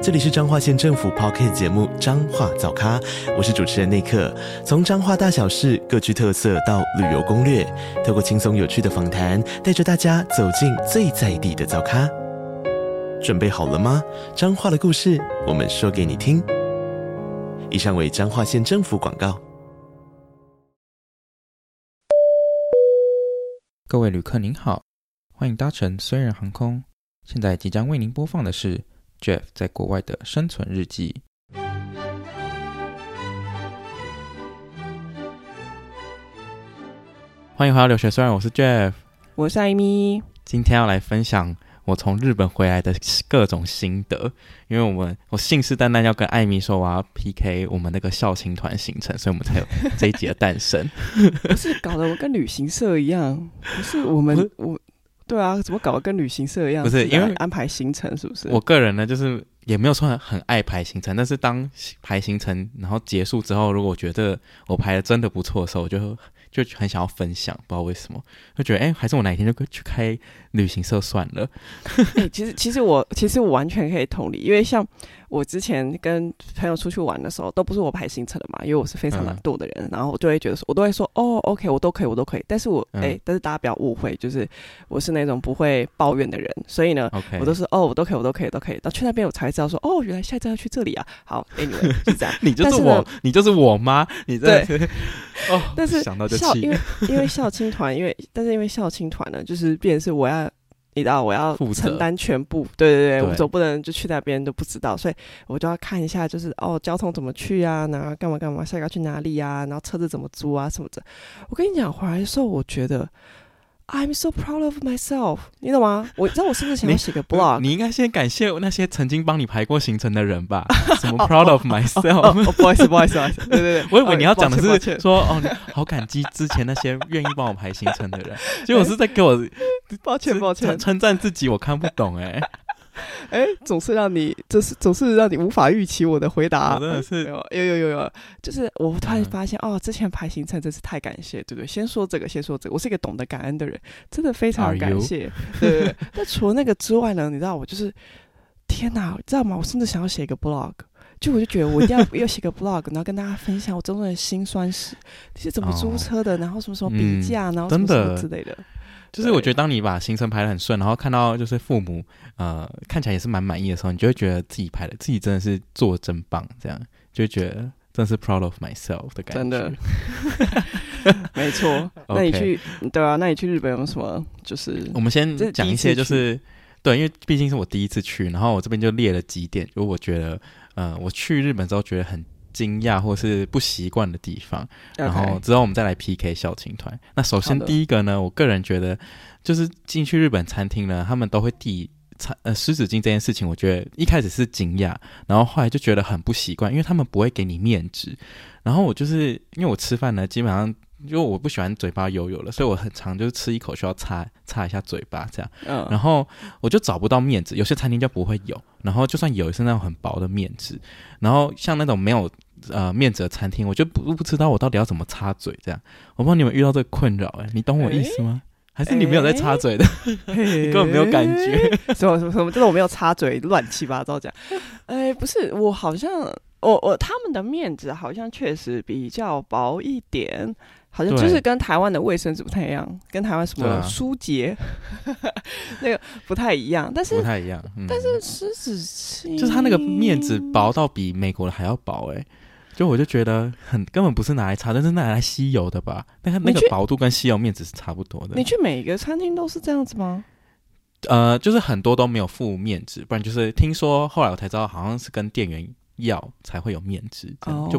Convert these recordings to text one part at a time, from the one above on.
这里是彰化县政府 Podcast 节目《彰化早咖》，我是主持人内克。从彰化大小事各具特色到旅游攻略，透过轻松有趣的访谈，带着大家走进最在地的早咖。准备好了吗？彰化的故事，我们说给你听。以上为彰化县政府广告。各位旅客您好，欢迎搭乘虽然航空。现在即将为您播放的是。Jeff 在国外的生存日记。欢迎回到留学，虽然我是 Jeff，我是艾米。今天要来分享我从日本回来的各种心得，因为我们我信誓旦旦要跟艾米说我要 PK 我们那个校青团行程，所以我们才有 这一集的诞生。不是搞得我跟旅行社一样，不是我们我。对啊，怎么搞得跟旅行社一样？不是因为安排行程，是不是？我个人呢，就是也没有说很很爱排行程，但是当排行程然后结束之后，如果我觉得我排的真的不错的时候，我就就很想要分享，不知道为什么，就觉得哎，还是我哪一天就去开旅行社算了。欸、其实其实我其实我完全可以同理，因为像。我之前跟朋友出去玩的时候，都不是我排行程的嘛，因为我是非常懒惰的人，嗯、然后我就会觉得说，我都会说，哦，OK，我都可以，我都可以。但是我，哎、嗯欸，但是大家不要误会，就是我是那种不会抱怨的人，所以呢.我都是，哦，我都可以，我都可以，都可以。到去那边我才知道说，哦，原来下一站要去这里啊。好，Anyway，是这样。你就是我，是你就是我吗？你在对 哦，但是想到就气，因为因为校青团，因为但是因为校青团呢，就是变成是我要。你知道我要承担全部，对对对，对我总不能就去那边都不知道，所以我就要看一下，就是哦，交通怎么去啊，然后干嘛干嘛，下一个要去哪里啊，然后车子怎么租啊什么的。我跟你讲，回来的时候我觉得。I'm so proud of myself，你懂吗？我知道我是不是想要写个 blog？你，你应该先感谢那些曾经帮你排过行程的人吧。什么 proud of myself？哦，不好意思，不好意思，对对对，我以为你要讲的是说哦，好感激之前那些愿意帮我排行程的人，结果是在给我 抱歉抱歉称赞自己，我看不懂哎。哎，总是让你，就是总是让你无法预期我的回答，哦、真的是有有有有，就是我突然发现、嗯、哦，之前排行程真是太感谢，对不对？先说这个，先说这个，我是一个懂得感恩的人，真的非常感谢 对对对。但除了那个之外呢，你知道我就是天哪，你知道吗？我甚至想要写一个 blog，就我就觉得我一定要 要写个 blog，然后跟大家分享我真正的辛酸史，你是怎么租车的，哦、然后什么什么比价，嗯、然后什么什么之类的。就是我觉得，当你把行程排的很顺，然后看到就是父母呃看起来也是蛮满意的时候，你就会觉得自己排的自己真的是做得真棒，这样就会觉得真的是 proud of myself 的感觉。真的，没错。那你去对啊？那你去日本有什么？就是我们先讲一些，就是对，因为毕竟是我第一次去，然后我这边就列了几点，就我觉得呃我去日本之后觉得很。惊讶或是不习惯的地方.然后之后我们再来 PK 校青团。那首先第一个呢，我个人觉得就是进去日本餐厅呢，他们都会递餐呃湿纸巾这件事情，我觉得一开始是惊讶，然后后来就觉得很不习惯，因为他们不会给你面纸。然后我就是因为我吃饭呢，基本上因为我不喜欢嘴巴油油的，所以我很常就是吃一口需要擦擦一下嘴巴这样。嗯，然后我就找不到面子，有些餐厅就不会有，然后就算有，也是那种很薄的面纸。然后像那种没有。呃，面子的餐厅，我就不不知道我到底要怎么插嘴，这样，我不知道你们遇到这个困扰，哎，你懂我意思吗？欸、还是你没有在插嘴的，欸、你根本没有感觉，什么什么什么，就是我没有插嘴，乱七八糟这样，哎、欸，不是，我好像，我我他们的面子好像确实比较薄一点。好像就是跟台湾的卫生纸不太一样，跟台湾什么舒洁、啊、那个不太一样，但是不太一样。嗯、但是湿纸巾就是它那个面纸薄到比美国的还要薄哎、欸，就我就觉得很根本不是拿来擦，但是拿来吸油的吧？那它那个薄度跟吸油面纸是差不多的。你去每个餐厅都是这样子吗？呃，就是很多都没有附面纸，不然就是听说后来我才知道，好像是跟店员要才会有面子，这样就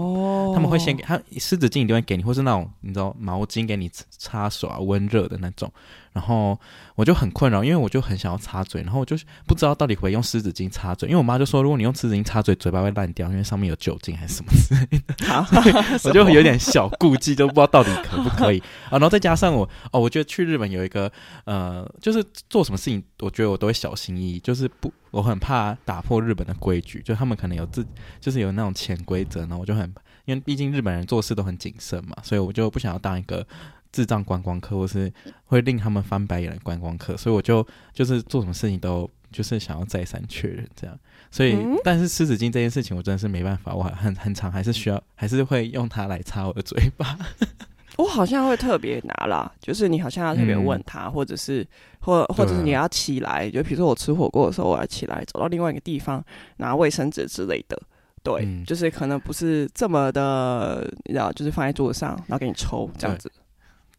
他们会先给他湿纸巾一定会给你，或是那种你知道毛巾给你擦手啊，温热的那种。然后我就很困扰，因为我就很想要擦嘴，然后我就不知道到底会用湿纸巾擦嘴，因为我妈就说，如果你用湿纸巾擦嘴，嘴巴会烂掉，因为上面有酒精还是什么之类的。我就有点小顾忌，都不知道到底可不可以 啊。然后再加上我哦，我觉得去日本有一个呃，就是做什么事情，我觉得我都会小心翼翼，就是不，我很怕打破日本的规矩，就他们可能有自，就是有那种潜规则，然后我就很，因为毕竟日本人做事都很谨慎嘛，所以我就不想要当一个。智障观光客，或是会令他们翻白眼的观光客，所以我就就是做什么事情都就是想要再三确认这样。所以，嗯、但是湿纸巾这件事情，我真的是没办法，我很很长还是需要，还是会用它来擦我的嘴巴。我好像会特别拿啦，就是你好像要特别问他，嗯、或者是或或者是你要起来，就比如说我吃火锅的时候，我要起来走到另外一个地方拿卫生纸之类的。对，嗯、就是可能不是这么的，你知道，就是放在桌子上，然后给你抽这样子。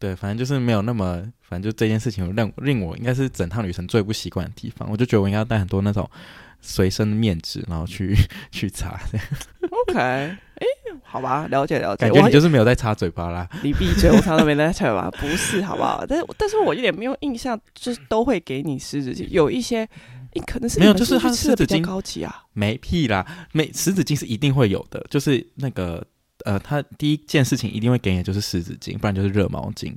对，反正就是没有那么，反正就这件事情让令我应该是整趟旅程最不习惯的地方。我就觉得我应该要带很多那种随身的面纸，然后去 去擦。OK，哎，好吧，了解了解。感觉你就是没有在擦嘴巴啦。你闭嘴，我常常没在擦嘴巴，不是，好不好？但是但是我一点没有印象，就是都会给你湿纸巾，有一些，你可能是，是没有，就是它湿纸巾高级啊，没屁啦，没湿纸巾是一定会有的，就是那个。呃，他第一件事情一定会给你就是湿纸巾，不然就是热毛巾，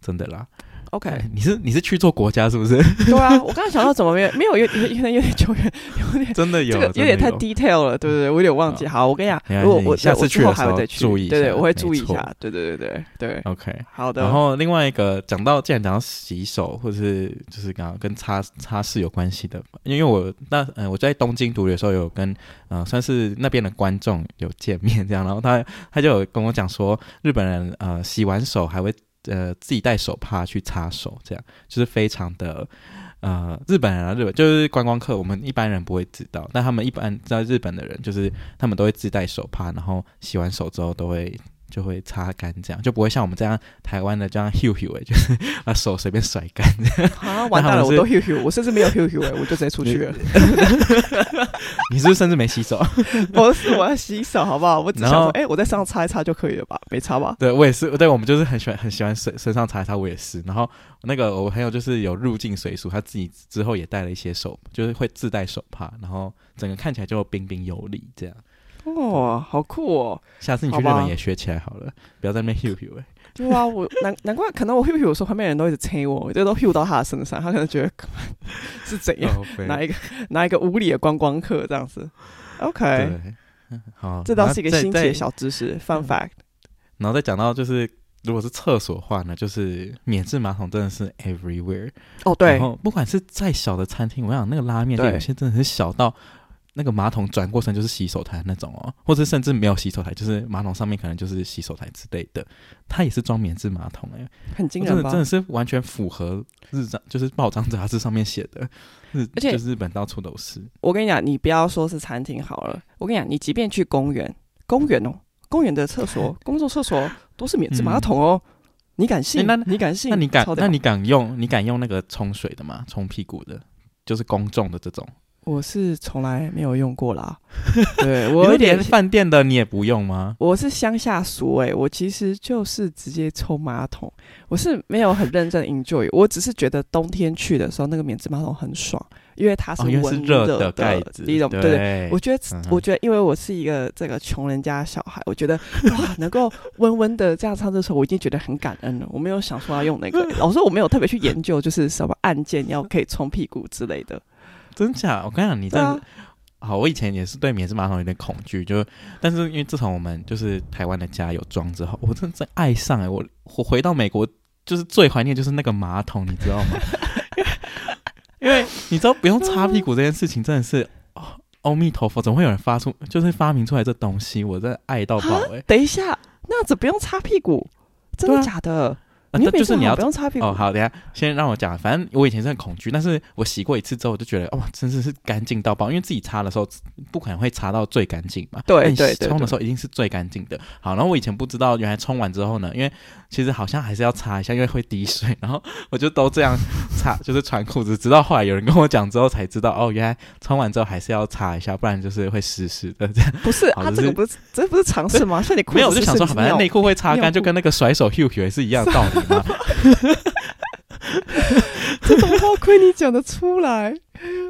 真的啦。OK，你是你是去错国家是不是？对啊，我刚刚想到怎么没有没有有有有点有点久远，有点真的有，这个有点太 detail 了，对不对？我有点忘记。好，我跟你讲，如果我下次去的时候注意，对对，我会注意一下。对对对对对。OK，好的。然后另外一个讲到，既然讲到洗手，或者是就是刚刚跟擦擦拭有关系的，因为我那嗯我在东京读的时候有跟嗯算是那边的观众有见面这样，然后他他就有跟我讲说，日本人呃洗完手还会。呃，自己带手帕去擦手，这样就是非常的呃，日本人啊，日本就是观光客，我们一般人不会知道，但他们一般在日本的人，就是他们都会自带手帕，然后洗完手之后都会。就会擦干，这样就不会像我们这样台湾的这样 hu hu 哎，就是把手随便甩干。啊，完蛋了，我都 hu hu，我甚至没有 hu hu 哎，我就直接出去了。你 是不是甚至没洗手？不是，我要洗手，好不好？我只想说，哎、欸，我在身上擦一擦就可以了吧？没擦吧？对，我也是，对，我们就是很喜欢很喜欢身身上擦一擦，我也是。然后那个我朋友就是有入境水俗，他自己之后也带了一些手，就是会自带手帕，然后整个看起来就彬彬有礼这样。哦，好酷哦！下次你去日本也学起来好了，好不要在那边 hug hug 哎。对啊，我难难怪，可能我 hug hug 的时候，旁边人都一直催我，这都 hug 到他的身上，他可能觉得是怎样，哪、oh, 一个哪一个无理的观光客这样子。OK，好，这倒是一个新奇的小知识，Fun fact。然后再讲到就是，如果是厕所的话呢，就是免治马桶真的是 everywhere。哦，对，然后不管是再小的餐厅，我想那个拉面店有些真的是小到。那个马桶转过身就是洗手台那种哦，或者甚至没有洗手台，就是马桶上面可能就是洗手台之类的，它也是装免治马桶哎、欸，很惊人吧？真的真的是完全符合日章，就是报章杂志上面写的，日而且就是日本到处都是。我跟你讲，你不要说是餐厅好了，我跟你讲，你即便去公园，公园哦，公园的厕所、公众厕所都是免治马桶哦，嗯、你敢信？那你敢信？那你敢？那你敢用？你敢用那个冲水的吗？冲屁股的，就是公众的这种。我是从来没有用过啦，对 我有点连饭店的你也不用吗？我是乡下俗诶，我其实就是直接冲马桶，我是没有很认真 enjoy，我只是觉得冬天去的时候那个免治马桶很爽，因为它是温热的盖子，第一种对，对。对，我觉得、嗯、我觉得因为我是一个这个穷人家小孩，我觉得哇能够温温的这样上厕所，我已经觉得很感恩了，我没有想说要用那个，老实说我没有特别去研究就是什么按键要可以冲屁股之类的。真假？我跟你讲，你真好。我以前也是对免治马桶有点恐惧，就但是因为自从我们就是台湾的家有装之后，我真的真爱上哎、欸！我我回到美国就是最怀念就是那个马桶，你知道吗？因为你知道不用擦屁股这件事情真的是哦，阿弥陀佛，怎么会有人发出就是发明出来这东西？我真的爱到爆哎、欸！等一下，那样子不用擦屁股，真的假的？啊，那就是你要不用擦屁股哦。好，等下先让我讲。反正我以前是很恐惧，但是我洗过一次之后，我就觉得哇，真的是干净到爆。因为自己擦的时候不可能会擦到最干净嘛，对对对，冲的时候一定是最干净的。好，然后我以前不知道，原来冲完之后呢，因为其实好像还是要擦一下，因为会滴水。然后我就都这样擦，就是穿裤子。直到后来有人跟我讲之后，才知道哦，原来冲完之后还是要擦一下，不然就是会湿湿的这样。不是，他这个不是这不是常识吗？所以你没有，我就想说，反正内裤会擦干，就跟那个甩手 Hugh 也是一样的道理吗？这种话亏你讲得出来。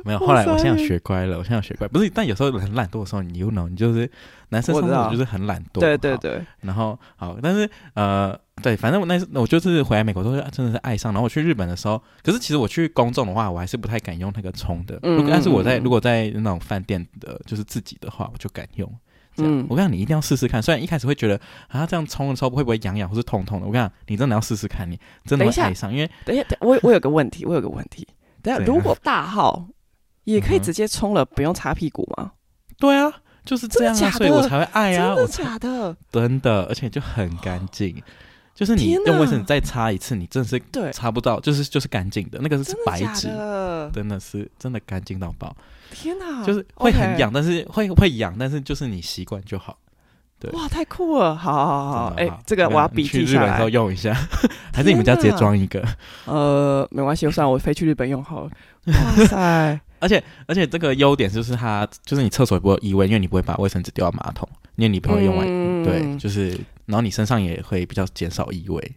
没有，后来我现在学乖了，我现在学乖。不是，但有时候很懒惰的时候，你 you know，你就是男生上厕所就是很懒惰。对对对。然后好，但是呃，对，反正我那我就是回来美国都是真的是爱上。然后我去日本的时候，可是其实我去公众的话，我还是不太敢用那个冲的。嗯。但是我在如果在那种饭店的，就是自己的话，我就敢用。嗯，我跟你讲，你一定要试试看。虽然一开始会觉得啊，这样冲的时候会不会痒痒或是痛痛的？我跟你讲，你真的要试试看，你真的会爱上。因为等一下，我我有个问题，我有个问题。等下，如果大号也可以直接冲了，不用擦屁股吗？对啊，就是这样啊，所以我才会爱啊。真的假的？真的，而且就很干净。就是你用卫生纸再擦一次，你真的是擦不到，就是就是干净的。那个是白纸，真的是真的干净到爆。天哪，就是会很痒，但是会会痒，但是就是你习惯就好。对，哇，太酷了！好好好，哎，这个我要笔记下来。去日本时候用一下，还是你们家直接装一个？呃，没关系，就算我飞去日本用好了。哇塞！而且而且这个优点就是它，就是你厕所也不会异味，因为你不会把卫生纸丢到马桶，因为你朋友用完，对，就是。然后你身上也会比较减少异味，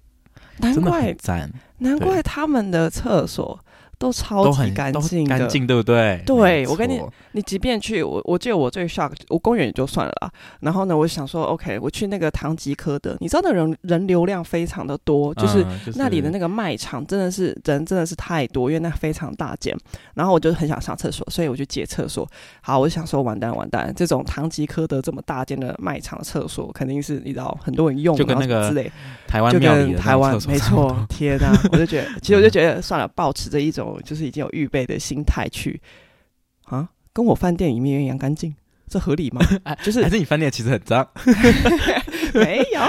难怪赞，难怪他们的厕所。都超级干净，干净对不对？对，我跟你，你即便去我，我记得我最 shock，我公园也就算了啦。然后呢，我想说，OK，我去那个唐吉诃德，你知道那人人流量非常的多，就是那里的那个卖场真的是人真的是太多，因为那非常大间。然后我就很想上厕所，所以我就借厕所。好，我就想说，完蛋完蛋，这种唐吉诃德这么大间的卖场厕所，肯定是你知道很多人用，就跟那个之类台湾庙里的台湾没错。天哪，我就觉得，其实我就觉得算了，保持着一种。就是已经有预备的心态去啊，跟我饭店里面一样干净，这合理吗？就是还是你饭店其实很脏，没有。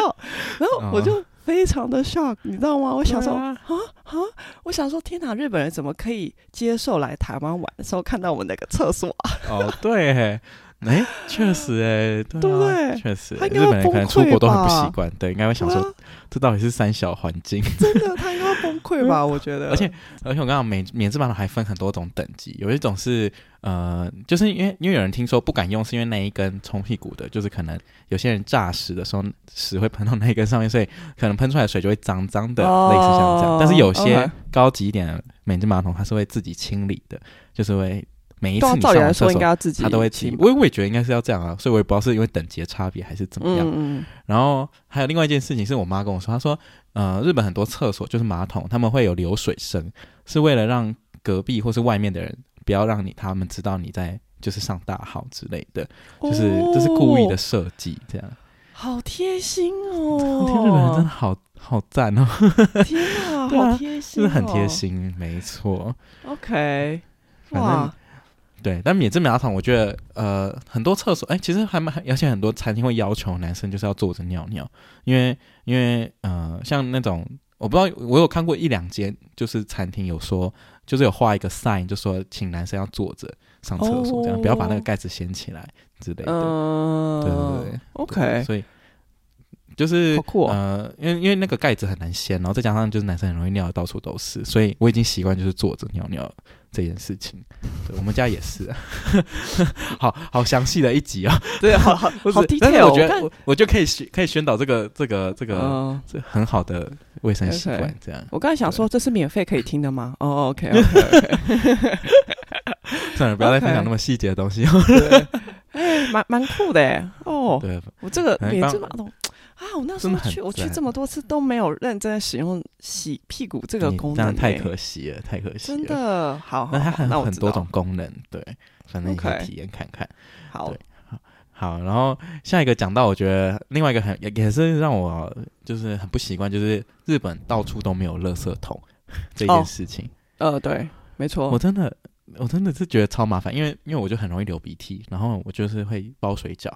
然后我就非常的 shock，你知道吗？我想说啊啊，我想说天哪，日本人怎么可以接受来台湾玩的时候看到我们那个厕所啊？哦，对。哎，确实哎，对不对？确实，日本人可能出国都很不习惯，对，应该会想说，这到底是三小环境？真的，他应该会崩溃吧？我觉得。而且，而且我刚刚免免治马桶还分很多种等级，有一种是呃，就是因为因为有人听说不敢用，是因为那一根冲屁股的，就是可能有些人炸屎的时候屎会喷到那一根上面，所以可能喷出来的水就会脏脏的，类似像这样。但是有些高级一点的免治马桶，它是会自己清理的，就是会。每一次你上完厕所，他都会清。我我也觉得应该是要这样啊，所以我也不知道是因为等级的差别还是怎么样。嗯嗯。然后还有另外一件事情，是我妈跟我说，她说，呃，日本很多厕所就是马桶，他们会有流水声，是为了让隔壁或是外面的人不要让你他们知道你在就是上大号之类的，就是就是故意的设计，这样。好贴心哦！天，日本人真的好好赞哦！天啊，好贴心，是很贴心，没错。OK，哇。对，但免治马桶，我觉得呃，很多厕所，哎，其实还蛮，而且很多餐厅会要求男生就是要坐着尿尿，因为因为呃，像那种我不知道，我有看过一两间，就是餐厅有说，就是有画一个 sign，就说请男生要坐着上厕所，这样、哦、不要把那个盖子掀起来之类的。嗯，对对对，OK，所以就是、哦、呃，因为因为那个盖子很难掀，然后再加上就是男生很容易尿的到处都是，所以我已经习惯就是坐着尿尿。这件事情，对，我们家也是，好好详细的一集啊，对，好 好好 detail。但是我觉得我我就可以宣可以宣导这个这个这个这很好的卫生习惯，这样。我刚才想说，这是免费可以听的吗？哦，OK OK OK。算了，不要再分享那么细节的东西。哎，蛮蛮酷的哦。对，我这个免治马桶。啊！我那时候去，我去这么多次都没有认真使用洗屁股这个功能，太可惜了，太可惜了。真的，好，那它很很多种功能，对，反正你可以体验看看。好，好，然后下一个讲到，我觉得另外一个很也也是让我就是很不习惯，就是日本到处都没有垃圾桶这件事情。呃，对，没错，我真的我真的是觉得超麻烦，因为因为我就很容易流鼻涕，然后我就是会包水饺。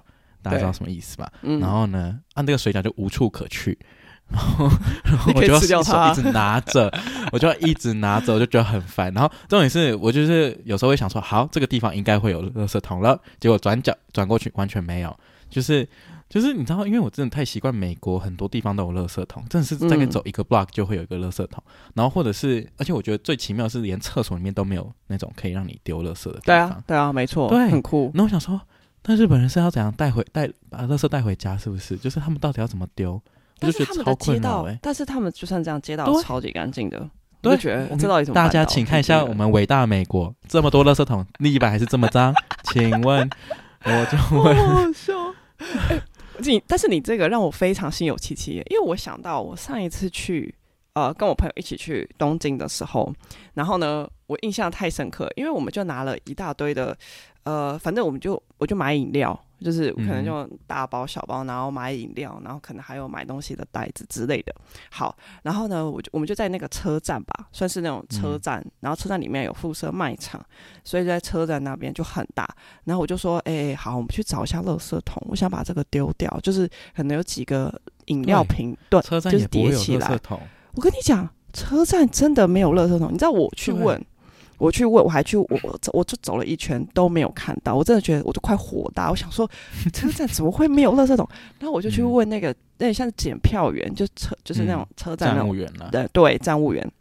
大家知道什么意思吧？嗯、然后呢，按、啊、这个水饺就无处可去，然后，然后我就要手一直拿着，我就要一直拿着，我就觉得很烦。然后重点是我就是有时候会想说，好，这个地方应该会有垃圾桶了，结果转角转过去完全没有，就是就是你知道，因为我真的太习惯美国很多地方都有垃圾桶，真的是大概走一个 block 就会有一个垃圾桶，嗯、然后或者是，而且我觉得最奇妙的是连厕所里面都没有那种可以让你丢垃圾的地方。对啊，对啊，没错，对，很酷。那我想说，那日本人是要怎样带回带把垃圾带回家，是不是？就是他们到底要怎么丢？但是他们的街道，欸、但是他们就算这样，街道超级干净的。对，我觉得这到底怎么？大家请看一下我们伟大美国，这么多垃圾桶，立板还是这么脏？请问，我就 问。好好笑。欸、你但是你这个让我非常心有戚戚，因为我想到我上一次去呃跟我朋友一起去东京的时候，然后呢，我印象太深刻，因为我们就拿了一大堆的呃，反正我们就我就买饮料。就是可能就大包小包，然后买饮料，然后可能还有买东西的袋子之类的。好，然后呢，我就我们就在那个车站吧，算是那种车站，嗯、然后车站里面有附设卖场，所以在车站那边就很大。然后我就说，哎、欸，好，我们去找一下垃圾桶，我想把这个丢掉，就是可能有几个饮料瓶，对，车站就是叠起来。我跟你讲，车站真的没有垃圾桶。你知道我去问。我去问，我还去，我我就走了一圈都没有看到，我真的觉得我都快火大。我想说，车站怎么会没有垃圾桶？然后我就去问那个，那像检票员，就车就是那种车站那种，站务员了。对对，站务员。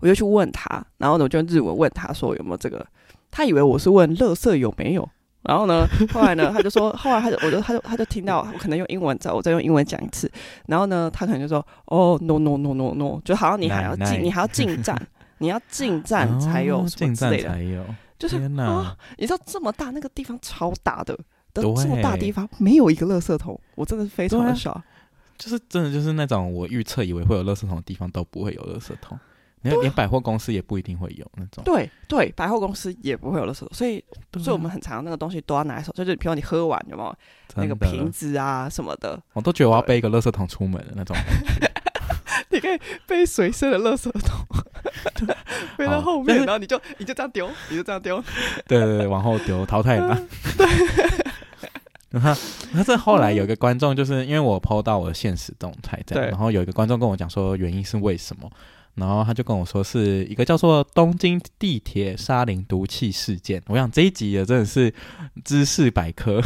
我就去问他，然后呢，我就日文问他说有没有这个，他以为我是问垃圾有没有。然后呢，后来呢，他就说，后来他就，我就，他就，他就听到我可能用英文在，我再用英文讲一次。然后呢，他可能就说，哦，no no no no no，就好像你还要进，你还要进 站。你要进站才有什么之类的，哦、就是啊你知道这么大那个地方超大的，的这么大地方没有一个垃圾桶，我真的是非常的傻。就是真的就是那种我预测以为会有垃圾桶的地方都不会有垃圾桶，连、啊、连百货公司也不一定会有那种。对对，百货公司也不会有垃圾桶，所以、啊、所以我们很常那个东西都要拿手，就是比如你喝完有没有那个瓶子啊什么的，我都觉得我要背一个垃圾桶出门的那种。你可以背随身的垃圾桶，背到后面，然后你就你就这样丢，你就这样丢，对对对，往后丢，淘汰了。对，然后，然后这后来有一个观众，就是因为我 PO 到我的现实动态这样，然后有一个观众跟我讲说，原因是为什么？然后他就跟我说是一个叫做东京地铁沙林毒气事件。我想这一集也真的是知识百科，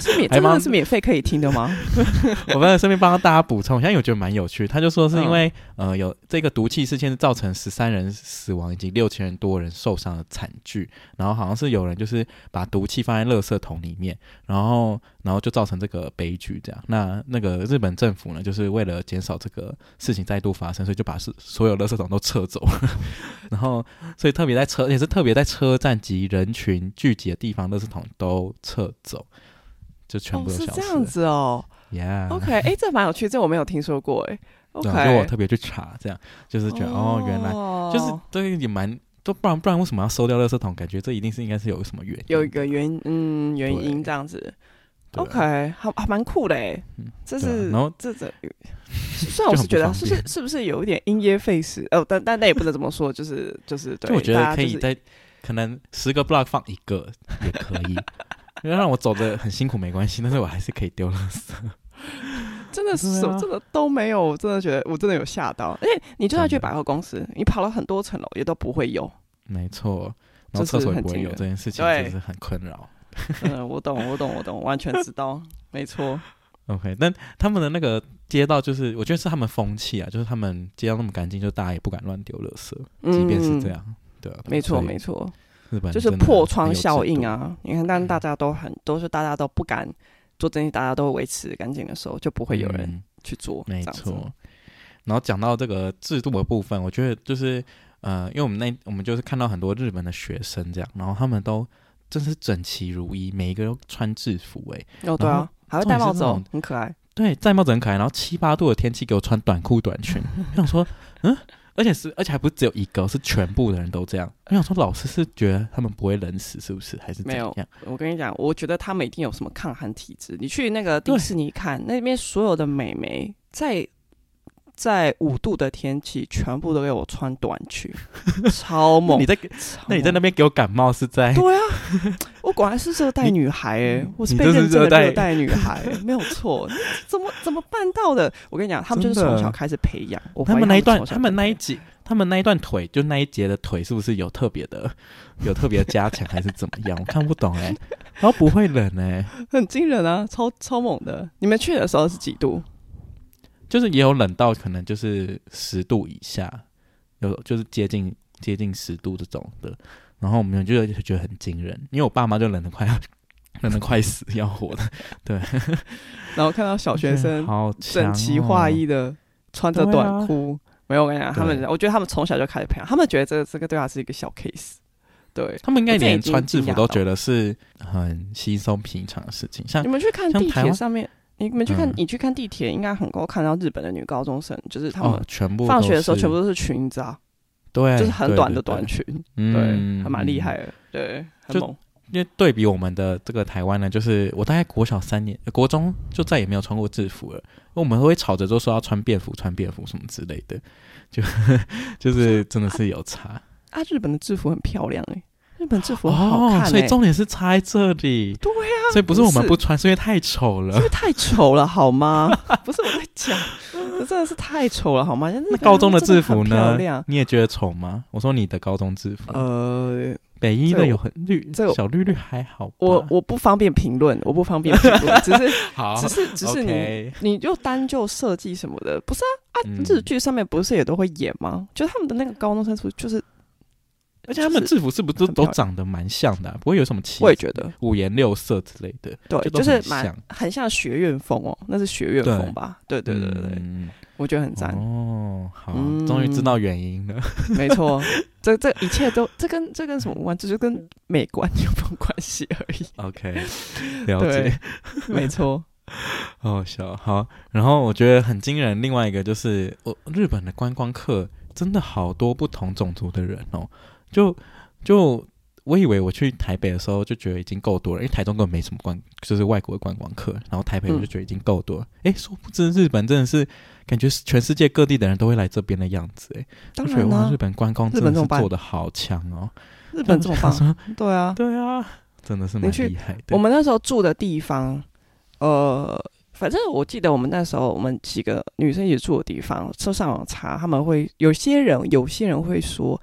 是免 真的是免费可以听的吗？我们顺便帮大家补充，现在我觉得蛮有趣。他就说是因为、嗯、呃有这个毒气事件造成十三人死亡以及六千人多人受伤的惨剧，然后好像是有人就是把毒气放在垃圾桶里面，然后然后就造成这个悲剧这样。那那个日本政府呢，就是为了减少这个事情再度发生，所以就把是所有垃圾车桶都撤走，然后所以特别在车也是特别在车站及人群聚集的地方，垃圾桶都撤走，就全部都消失。哦，是这样子哦。Yeah，OK，哎，这蛮有趣，这我没有听说过哎。OK，就我特别去查，这样就是觉得哦，哦，原来就是这个也蛮，都不然不然为什么要收掉垃圾桶？感觉这一定是应该是有什么原因，有一个原嗯原因这样子。OK，还还蛮酷的哎，这是然后这这，虽然我是觉得是是是不是有一点因噎废食哦，但但那也不能这么说，就是就是对，我觉得可以在可能十个 block 放一个也可以，因为让我走的很辛苦没关系，但是我还是可以丢垃圾。真的是什么真的都没有，我真的觉得我真的有吓到，而且你就算去百货公司，你跑了很多层楼也都不会有，没错，然后厕所也不会有这件事情，真的是很困扰。嗯，我懂，我懂，我懂，完全知道，没错。OK，但他们的那个街道，就是我觉得是他们风气啊，就是他们街道那么干净，就大家也不敢乱丢垃圾，嗯、即便是这样，对啊，没错，没错。日本就是破窗效应啊！你看，当大家都很都是大家都不敢做这些，大家都维持干净的时候，就不会有人去做。没错。然后讲到这个制度的部分，我觉得就是呃，因为我们那我们就是看到很多日本的学生这样，然后他们都。真是整齐如一，每一个都穿制服哎、欸，哦对啊，还会戴帽子，很可爱。对，戴帽子很可爱。然后七八度的天气给我穿短裤短裙，我想说，嗯，而且是而且还不是只有一个，是全部的人都这样。我想说，老师是觉得他们不会冷死，是不是？还是怎样？没有？我跟你讲，我觉得他们一定有什么抗寒体质。你去那个迪士尼看，对那边所有的美眉在在五度的天气，全部都给我穿短裙，超猛！你在那你在那边给我感冒是在？对啊，我果然是热带女孩哎、欸，我是被认真的热带女孩、欸，没有错。怎么怎么办到的？我跟你讲，他们就是从小开始培养。他们那一段，他们那一节，他们那一段腿，就那一节的腿，是不是有特别的，有特别加强，还是怎么样？我看不懂哎、欸。然后不会冷哎、欸，很惊人啊，超超猛的。你们去的时候是几度？就是也有冷到可能就是十度以下，有就是接近接近十度这种的，然后我们就觉得很惊人，因为我爸妈就冷得快要 冷得快死要活的，对。然后看到小学生整齐划一的穿着短裤，没有我跟你讲，他们我觉得他们从小就开始培养，他们觉得这个这个对他是一个小 case，对。他们应该连穿制服都觉得是很稀松平常的事情，像你们去看地铁上面。你们去看，嗯、你去看地铁，应该很够看到日本的女高中生，就是她们全部放学的时候全部都是裙子啊，对，就是很短的短裙，对，对，还蛮厉害的，对，很猛。因为对比我们的这个台湾呢，就是我大概国小三年，国中就再也没有穿过制服了，因为我们会吵着就说要穿便服，穿便服什么之类的，就 就是真的是有差啊，啊。日本的制服很漂亮哎、欸。日本制服好看、欸哦，所以重点是差在这里。对呀、啊，所以不是我们不穿，是，是因为太丑了。因为太丑了，好吗？不是我在讲，这真的是太丑了，好吗？那高中的制服呢？你也觉得丑吗？我说你的高中制服，呃，北一的有很绿，这小绿绿还好。我我不方便评论，我不方便评论，只是 好，只是只是你 okay 你就单就设计什么的，不是啊啊！日剧上面不是也都会演吗？就他们的那个高中生是不是就是。而且他们制服是不是都都长得蛮像的，不会有什么奇？我也觉得五颜六色之类的，对，就是蛮很像学院风哦，那是学院风吧？对对对对对，我觉得很赞哦。好，终于知道原因了。没错，这这一切都这跟这跟什么无关？这就跟美观有没有关系而已。OK，了解，没错。好笑，好。然后我觉得很惊人，另外一个就是，我日本的观光客真的好多不同种族的人哦。就就我以为我去台北的时候就觉得已经够多了，因为台中根本没什么观，就是外国的观光客。然后台北我就觉得已经够多了。哎、嗯，殊不知日本真的是感觉全世界各地的人都会来这边的样子。哎，我觉得哇，日本观光真的是做的好强哦。日本这么棒，对啊，对啊，真的是蛮厉害的。我们那时候住的地方，呃，反正我记得我们那时候我们几个女生一起住的地方，车上网查，他们会有些人有些人会说。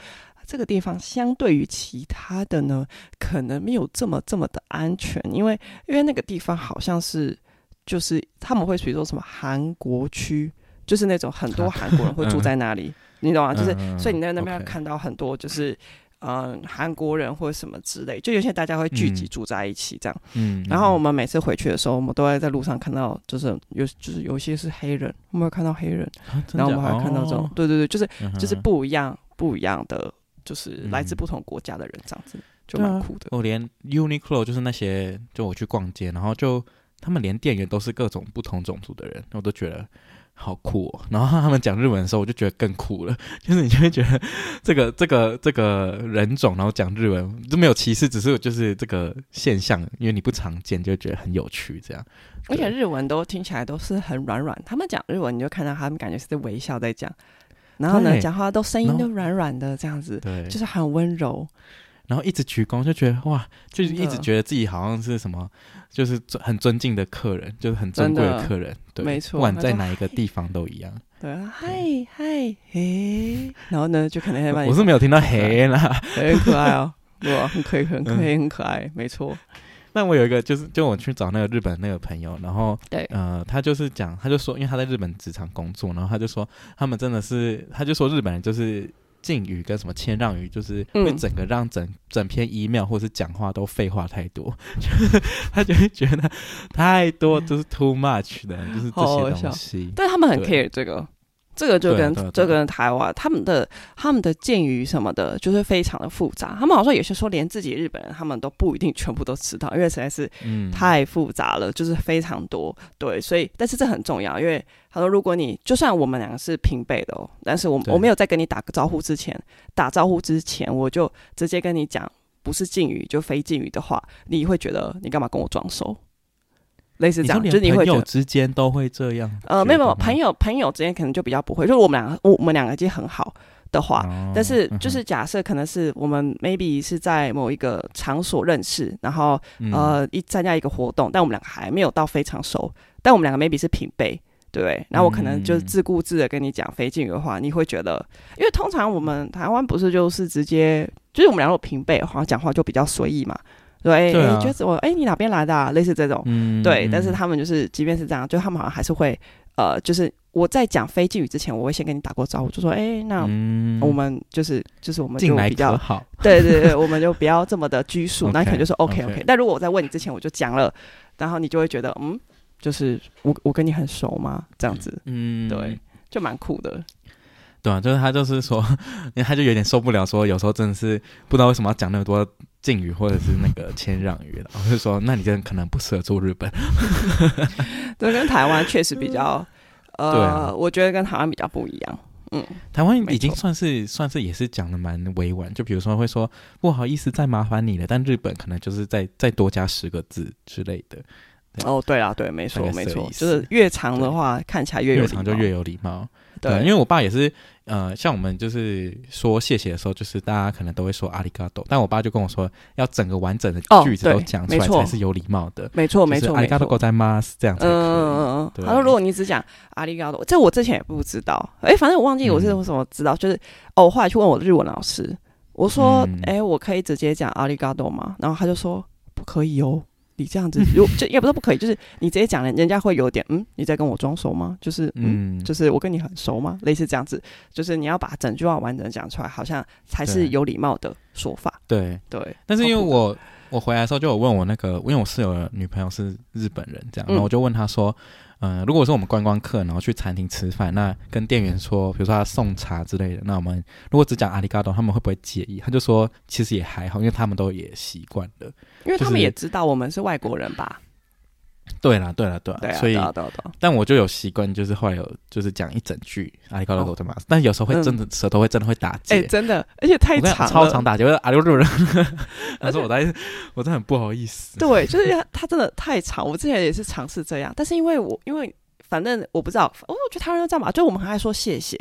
这个地方相对于其他的呢，可能没有这么这么的安全，因为因为那个地方好像是就是他们会比如说什么韩国区，就是那种很多韩国人会住在那里，嗯、你懂吗？就是、嗯、所以你在那边看到很多就是嗯、呃、韩国人或者什么之类，就有些大家会聚集住在一起这样。嗯。然后我们每次回去的时候，我们都会在路上看到，就是有就是有些是黑人，我们会看到黑人，啊、然后我们还看到这种，哦、对对对，就是就是不一样不一样的。就是来自不同国家的人，这样子、嗯、就蛮酷的。我连 Uniqlo 就是那些，就我去逛街，然后就他们连店员都是各种不同种族的人，我都觉得好酷哦。然后他们讲日文的时候，我就觉得更酷了。就是你就会觉得这个这个这个人种，然后讲日文都没有歧视，只是就是这个现象，因为你不常见，就觉得很有趣。这样，而且日文都听起来都是很软软。他们讲日文，你就看到他们感觉是在微笑在讲。然后呢，讲话都声音都软软的，这样子，对，就是很温柔。然后一直鞠躬，就觉得哇，就是一直觉得自己好像是什么，就是很尊敬的客人，就是很尊贵的客人，对，没错，不管在哪一个地方都一样。对啊，嗨嗨嘿，然后呢，就可能会把你，我是没有听到嘿啦，很可爱哦，哇，很可以，很可以，很可爱，没错。但我有一个，就是就我去找那个日本那个朋友，然后对，呃，他就是讲，他就说，因为他在日本职场工作，然后他就说，他们真的是，他就说日本人就是敬语跟什么谦让语，就是会整个让整整篇 email 或是讲话都废话太多，嗯、他就会觉得太多就是 too much 的，就是这些东西，但他们很 care 这个。这个就跟这跟台湾他们的他们的敬语什么的，就是非常的复杂。他们好像有些说连自己日本人他们都不一定全部都知道，因为实在是太复杂了，就是非常多。对，所以但是这很重要，因为他说如果你就算我们两个是平辈的哦，但是我我没有在跟你打个招呼之前，打招呼之前我就直接跟你讲不是敬语就非敬语的话，你会觉得你干嘛跟我装熟？类似这样，就是你会朋友之间都会这样。呃，没有没有，朋友朋友之间可能就比较不会，就是我们两个，我我们两个已经很好的话，哦、但是就是假设可能是我们 maybe 是在某一个场所认识，然后、嗯、呃一参加一个活动，但我们两个还没有到非常熟，但我们两个 maybe 是平辈，对，然后我可能就是自顾自的跟你讲非敬语的话，你会觉得，因为通常我们台湾不是就是直接，就是我们两个平辈，好像讲话就比较随意嘛。对，对、啊欸，就是我，哎、欸，你哪边来的、啊？类似这种，嗯、对。但是他们就是，即便是这样，就他们好像还是会，呃，就是我在讲非敬语之前，我会先跟你打过招呼，就说，哎、欸，那我们就是，就是我们就比较好，对对对，我们就不要这么的拘束。那可能就说 OK OK。但如果我在问你之前我就讲了，然后你就会觉得，嗯，就是我我跟你很熟吗？这样子，嗯，对，就蛮酷的。对啊，就是他就是说，他就有点受不了，说有时候真的是不知道为什么要讲那么多敬语或者是那个谦让语了。我就说，那你真的可能不适合住日本。对，跟台湾确实比较，呃，啊、我觉得跟台湾比较不一样。嗯，台湾已经算是算是也是讲的蛮委婉，就比如说会说不好意思再麻烦你了，但日本可能就是再再多加十个字之类的。哦，对啊，对，没错没错，就是越长的话看起来越有越长就越有礼貌。对，因为我爸也是，呃，像我们就是说谢谢的时候，就是大家可能都会说阿里嘎多，但我爸就跟我说，要整个完整的句子都讲出来才是有礼貌的。没错，没错，阿里嘎多ございます这样子。嗯嗯嗯。他说，如果你只讲阿里嘎多，这我之前也不知道。哎，反正我忘记我是为什么知道，就是哦，我后来去问我的日文老师，我说，哎，我可以直接讲阿里嘎多吗？然后他就说不可以哦。 你这样子，如就也不是不可以，就是你直接讲了，人家会有点嗯，你在跟我装熟吗？就是嗯，就是我跟你很熟吗？类似这样子，就是你要把整句话完整讲出来，好像才是有礼貌的说法。对对，对但是因为我我回来的时候就有问我那个，因为我室友的女朋友是日本人，这样，然后我就问他说。嗯，如果说我们观光客，然后去餐厅吃饭，那跟店员说，比如说他送茶之类的，那我们如果只讲阿里嘎多，他们会不会介意？他就说其实也还好，因为他们都也习惯了，因为他们也知道我们是外国人吧。对啦，对啦，对啦，所以，但我就有习惯，就是后来有就是讲一整句阿里嘎多ございます，但有时候会真的舌头会真的会打结，哎，真的，而且太长，超长打结，我说阿里嘎多，他说我在，我真的很不好意思。对，就是他真的太长，我之前也是尝试这样，但是因为我因为反正我不知道，我觉得台湾人这样嘛，就我们很爱说谢谢。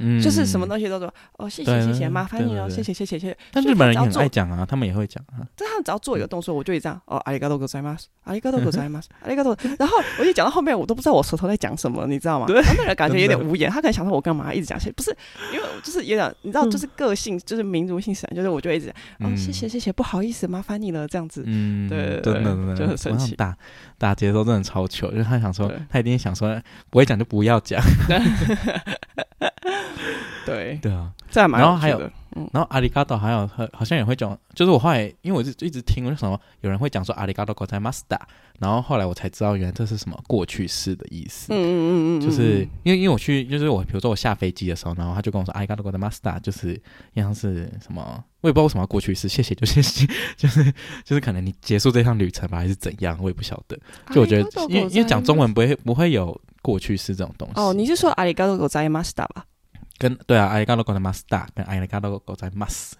嗯，就是什么东西都说哦，谢谢谢谢，麻烦你哦，谢谢谢谢谢谢。但日本人也很爱讲啊，他们也会讲啊。但他们只要做一个动作，我就会这样哦，阿里嘎多ございます，阿里嘎多ございます，阿里嘎多。然后我就讲到后面，我都不知道我舌头在讲什么，你知道吗？对，那个感觉有点无言，他可能想说我干嘛一直讲谢谢，不是因为就是有点，你知道，就是个性，就是民族性，就是我就一直讲哦，谢谢谢谢，不好意思，麻烦你了，这样子。嗯，对，真的真的就很生气，打打节奏真的超糗，就是他想说，他一定想说不会讲就不要讲。 对对啊，这还蛮有趣的。然后还有，嗯、然后阿里嘎多还有好像也会讲，就是我后来因为我就一直听，为什么有人会讲说阿里嘎多ございました，然后后来我才知道原来这是什么过去式的意思。嗯嗯嗯嗯，就是因为因为我去，就是我比如说我下飞机的时候，然后他就跟我说阿里嘎多ございました，就是像是什么，我也不知道为什么要过去式，谢谢就谢谢，就是就是可能你结束这趟旅程吧，还是怎样，我也不晓得。就我觉得，因为因为讲中文不会不会有过去式这种东西。哦，你是说阿里嘎多ございました吧？ 跟对啊，阿里嘎多ございました跟阿里嘎多ございます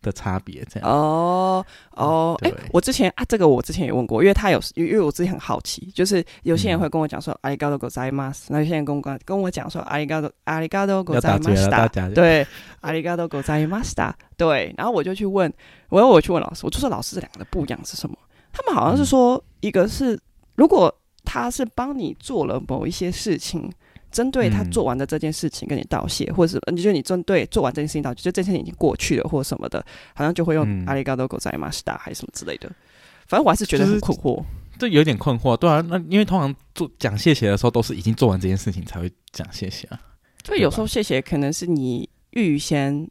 的差别这样。哦哦，哎，我之前啊，这个我之前也问过，因为他有，因为我之前很好奇，就是有些人会跟我讲说阿里嘎多ございます，那有些人跟我跟我讲说阿里嘎多阿里嘎多ございました，对，阿里嘎多ございました，对，然后我就去问，我要我去问老师，我就说老师这两个的不一样是什么？他们好像是说，一个是如果他是帮你做了某一些事情。 针对他做完的这件事情跟你道谢，嗯、或者是你觉得你针对做完这件事情道谢，就这件事情已经过去了，或者什么的，好像就会用阿里嘎多ございました还是什么之类的。反正我还是觉得很困惑，这有点困惑。对啊，那因为通常做讲谢谢的时候，都是已经做完这件事情才会讲谢谢啊。所以有时候谢谢可能是你预先，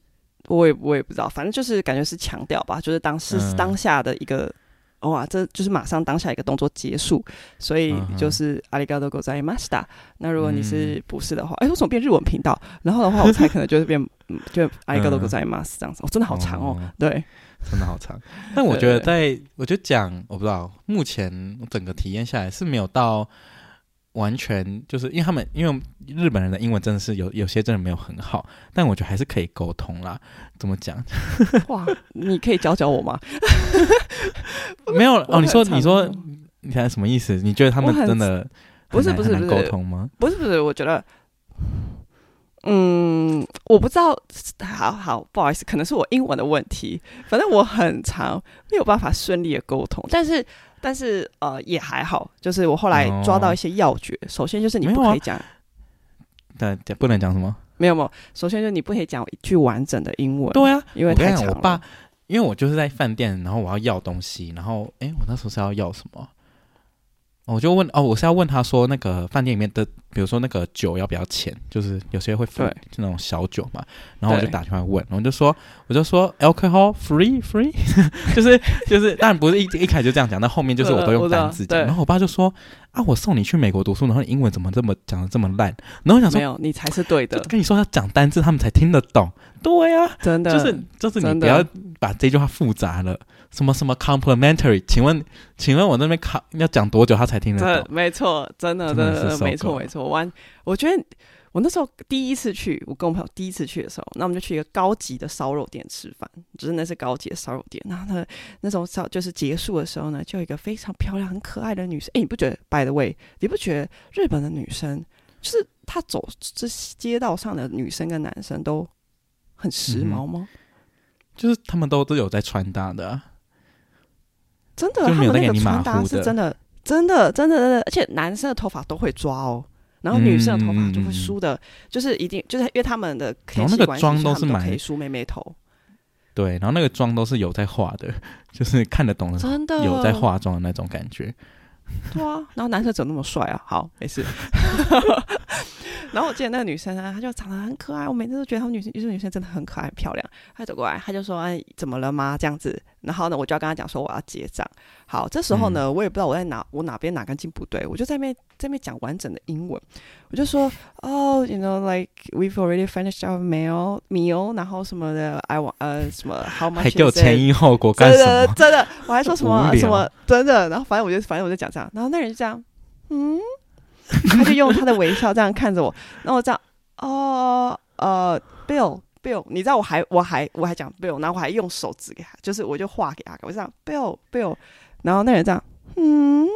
我也我也不知道，反正就是感觉是强调吧，就是当时、嗯、当下的一个。 哇，这就是马上当下一个动作结束，所以就是阿里嘎多ございました。那如果你是不是的话，哎、嗯，为什么变日文频道？然后的话，我猜可能就是变，就阿里嘎多ございます这样子。哦，真的好长哦，哦对，真的好长。但我觉得在，在我觉得讲，我不知道，目前整个体验下来是没有到。 完全就是因为他们，因为日本人的英文真的是有有些真的没有很好，但我觉得还是可以沟通啦。怎么讲？哇，你可以教教我吗？没有哦，你说你说你看什么意思？你觉得他们真的不是不是不是沟通吗？不是不是，我觉得。嗯，我不知道，好好不好意思，可能是我英文的问题。反正我很常没有办法顺利的沟通，但是但是呃也还好，就是我后来抓到一些要诀。哦、首先就是你不可以讲，对、啊，不能讲什么？没有没有。首先就是你不可以讲一句完整的英文。对啊，因为太长了。我爸，因为我就是在饭店，然后我要要东西，然后哎，我那时候是要要什么？我就问哦，我是要问他说，那个饭店里面的，比如说那个酒要不要钱？就是有些会付就那种小酒嘛。然后我就打电话问，然后我就说，我就说 alcohol free free，就是就是，当然不是一一开始就这样讲，那后面就是我都用单字讲。然后我爸就说啊，我送你去美国读书，然后你英文怎么这么讲的这么烂？然后我想说，没有，你才是对的。跟你说，要讲单字他们才听得懂。对呀、啊，真的，就是就是你不要把这句话复杂了。什么什么 complimentary？请问，请问我那边卡要讲多久他才听得懂？没错，真的，真的，没错，没错。完，我觉得我那时候第一次去，我跟我朋友第一次去的时候，那我们就去一个高级的烧肉店吃饭，就是那是高级的烧肉店。然后呢，那种烧就是结束的时候呢，就有一个非常漂亮、很可爱的女生。哎，你不觉得？By the way，你不觉得日本的女生就是她走这街道上的女生跟男生都很时髦吗？嗯、就是他们都都有在穿搭的、啊。真的，他们那个穿搭是真的，真的，真的，真的，而且男生的头发都会抓哦，然后女生的头发就会梳的，就是一定就是因为他们的，然后那个妆都是蛮可以梳妹妹头，对，然后那个妆都是有在化的，就是看得懂的，真的有在化妆的那种感觉，对啊，然后男生怎么那么帅啊？好，没事。然后我记得那个女生啊，她就长得很可爱，我每次都觉得她们女生，就是女生真的很可爱、很漂亮。她走过来，她就说：“哎，怎么了吗？”这样子。然后呢，我就要跟她讲说我要结账。好，这时候呢，我也不知道我在哪，我哪边哪根筋不对，我就在那边在那边讲完整的英文。我就说：“哦、oh,，you know, like we've already finished our meal, meal，然后什么的，I want 呃什么，how much？” 还给我前因后果干什么？真的，真的，我还说什么什么真的。然后反正我就反正我就讲这样。然后那人就这样，嗯。他就用他的微笑这样看着我，然后我这样，哦，呃，Bill，Bill，你知道我还我还我还讲 Bill，然后我还用手指给他，就是我就画给他，我就这样 Bill，Bill，然后那人这样，嗯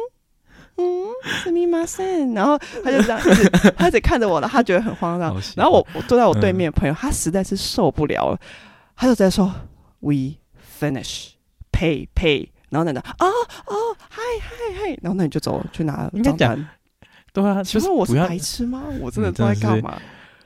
嗯，すみません，然后他就这样一直他一直看着我，然后他觉得很慌张，然后我我坐在我对面的朋友，他实在是受不了了，他就在说 We finish pay pay，然后那人啊啊嗨嗨嗨，然后那人就走了去拿账单。对啊，其实我是白痴吗？我真的在干嘛？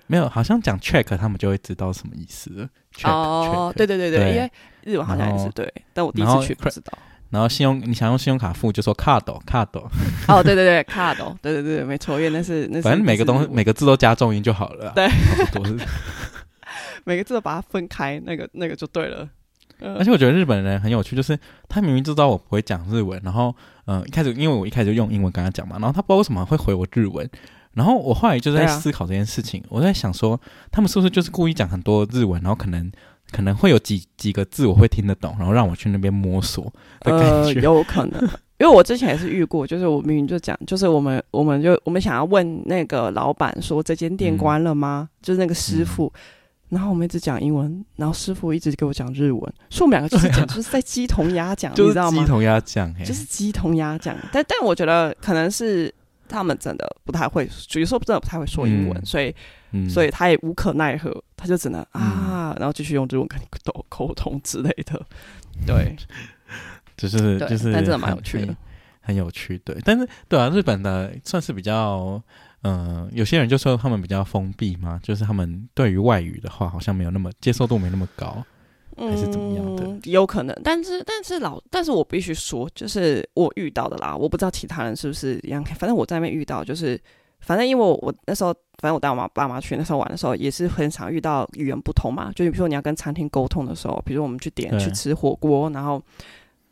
没有，好像讲 check 他们就会知道什么意思了。哦，对对对对，因为日文好像也是对，但我第一次去不知道。 然后信用，你想用信用卡付就说 card card。哦，对对对，card，对对对，没错，因为那是那是。反正每个东西每个字都加重音就好了。对，每个字都把它分开，那个那个就对了。而且我觉得日本人很有趣，就是他明明知道我不会讲日文，然后嗯、呃，一开始因为我一开始就用英文跟他讲嘛，然后他不知道为什么会回我日文，然后我后来就在思考这件事情，啊、我在想说，他们是不是就是故意讲很多日文，然后可能可能会有几几个字我会听得懂，然后让我去那边摸索的感觉，呃，有可能，因为我之前也是遇过，就是我明明就讲，就是我们我们就我们想要问那个老板说这间店关了吗？嗯、就是那个师傅。嗯然后我们一直讲英文，然后师傅一直给我讲日文，所以我们两个就是讲就是在鸡同鸭讲，你知道吗？鸡同鸭讲，就是鸡同鸭讲。但但我觉得可能是他们真的不太会，有时候真的不太会说英文，嗯、所以、嗯、所以他也无可奈何，他就只能啊，嗯、然后继续用日文跟你沟沟通之类的。对，就是就是，但真的蛮有趣的很，很有趣。对，但是对啊，日本的算是比较。嗯、呃，有些人就说他们比较封闭嘛，就是他们对于外语的话，好像没有那么接受度没那么高，还是怎么样的？嗯、有可能，但是但是老，但是我必须说，就是我遇到的啦，我不知道其他人是不是一样。反正我在那边遇到，就是反正因为我我那时候，反正我带我妈爸妈去那时候玩的时候，也是很常遇到语言不通嘛。就比如说你要跟餐厅沟通的时候，比如说我们去点去吃火锅，然后。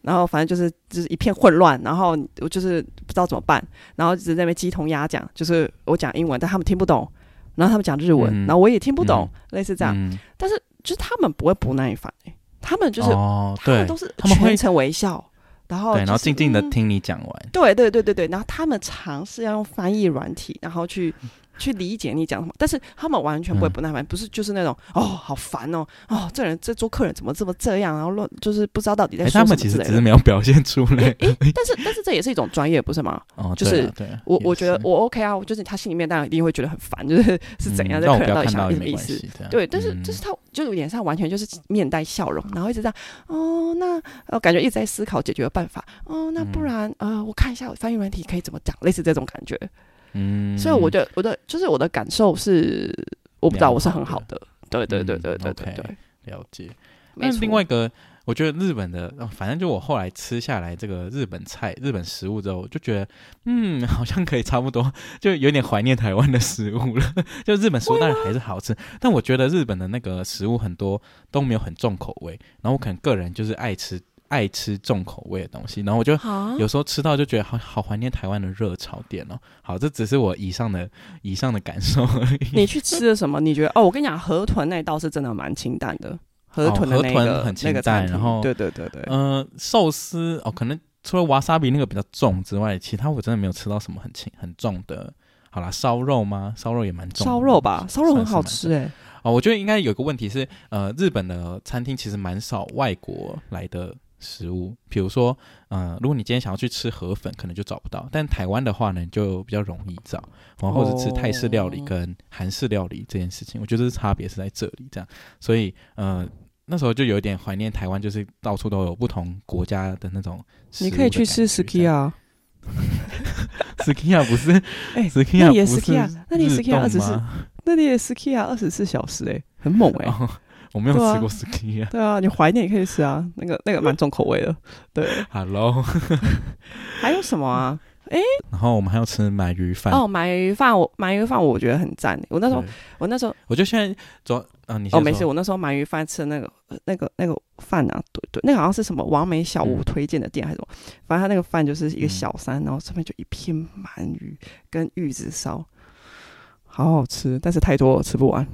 然后反正就是就是一片混乱，然后我就是不知道怎么办，然后一直在那边鸡同鸭讲，就是我讲英文，但他们听不懂，然后他们讲日文，嗯、然后我也听不懂，嗯、类似这样。嗯、但是就是他们不会不耐烦，他们就是、哦、他们都是全程微笑，然后、就是、对，然后静静的听你讲完。对对对对对，然后他们尝试要用翻译软体，然后去去理解你讲什么，但是他们完全不会不耐烦，嗯、不是就是那种哦，好烦哦，哦，这人这桌客人怎么这么这样，然后乱就是不知道到底在说什么、欸。他们其实只是没有表现出来、欸欸，但是但是这也是一种专业，不是吗？哦，就是对我我觉得我 OK 啊，就是他心里面当然一定会觉得很烦，就是是怎样的、嗯、客人到底想什么意思？对，但是就是他就脸上完全就是面带笑容，然后一直这样哦，那呃感觉一直在思考解决的办法哦，那不然、嗯、呃我看一下我翻译软体可以怎么讲，类似这种感觉。嗯，所以我觉得我的就是我的感受是，我不知道我是很好的，对对对对对对对，了解。那另外一个，我觉得日本的，反正就我后来吃下来这个日本菜、日本食物之后，我就觉得，嗯，好像可以差不多，就有点怀念台湾的食物了。就日本食物当然还是好吃，但我觉得日本的那个食物很多都没有很重口味，然后我可能个人就是爱吃。爱吃重口味的东西，然后我就有时候吃到就觉得好好怀念台湾的热炒店哦。好，这只是我以上的以上的感受而已。你去吃了什么？你觉得哦？我跟你讲，河豚那道是真的蛮清淡的。河豚的、那个哦、河豚很清淡，然后对对对对，呃，寿司哦，可能除了瓦萨比那个比较重之外，其他我真的没有吃到什么很轻很重的。好啦，烧肉吗？烧肉也蛮重的。烧肉吧，烧肉很好吃哎、欸。哦，我觉得应该有个问题是，呃，日本的餐厅其实蛮少外国来的。食物，比如说，嗯、呃，如果你今天想要去吃河粉，可能就找不到。但台湾的话呢，就比较容易找，然后或者吃泰式料理跟韩式料理这件事情，我觉得是差别是在这里。这样，所以，呃，那时候就有点怀念台湾，就是到处都有不同国家的那种。你 可以去吃 Sukiya。Sukiya 不是？哎、欸，Sukiya 也 Sukiya，那你 Sukiya 二十四，那你也 Sukiya 二十四小时、欸，哎，很猛哎、欸。我没有吃过 ski 啊，对啊，你怀念也可以吃啊，那个那个蛮重口味的，对。Hello，还有什么啊？哎、欸，然后我们还要吃鳗鱼饭。哦，鳗鱼饭我鳗鱼饭我觉得很赞，我那时候我那时候我就现在昨啊你哦没事，我那时候鳗鱼饭吃的那个那个那个饭啊，对对，那个好像是什么王美小屋推荐的店还是什么，嗯、反正他那个饭就是一个小山，嗯、然后上面就一片鳗鱼跟玉子烧。好好吃，但是太多了吃不完，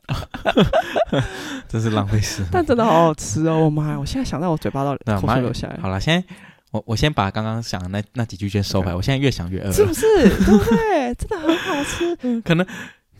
真是浪费时间。但真的好好吃哦！我妈呀，我现在想到我嘴巴都口水流下来。好了，现在我我先把刚刚想的那那几句先收回来。我现在越想越饿，是不是？对不对？真的很好吃。可能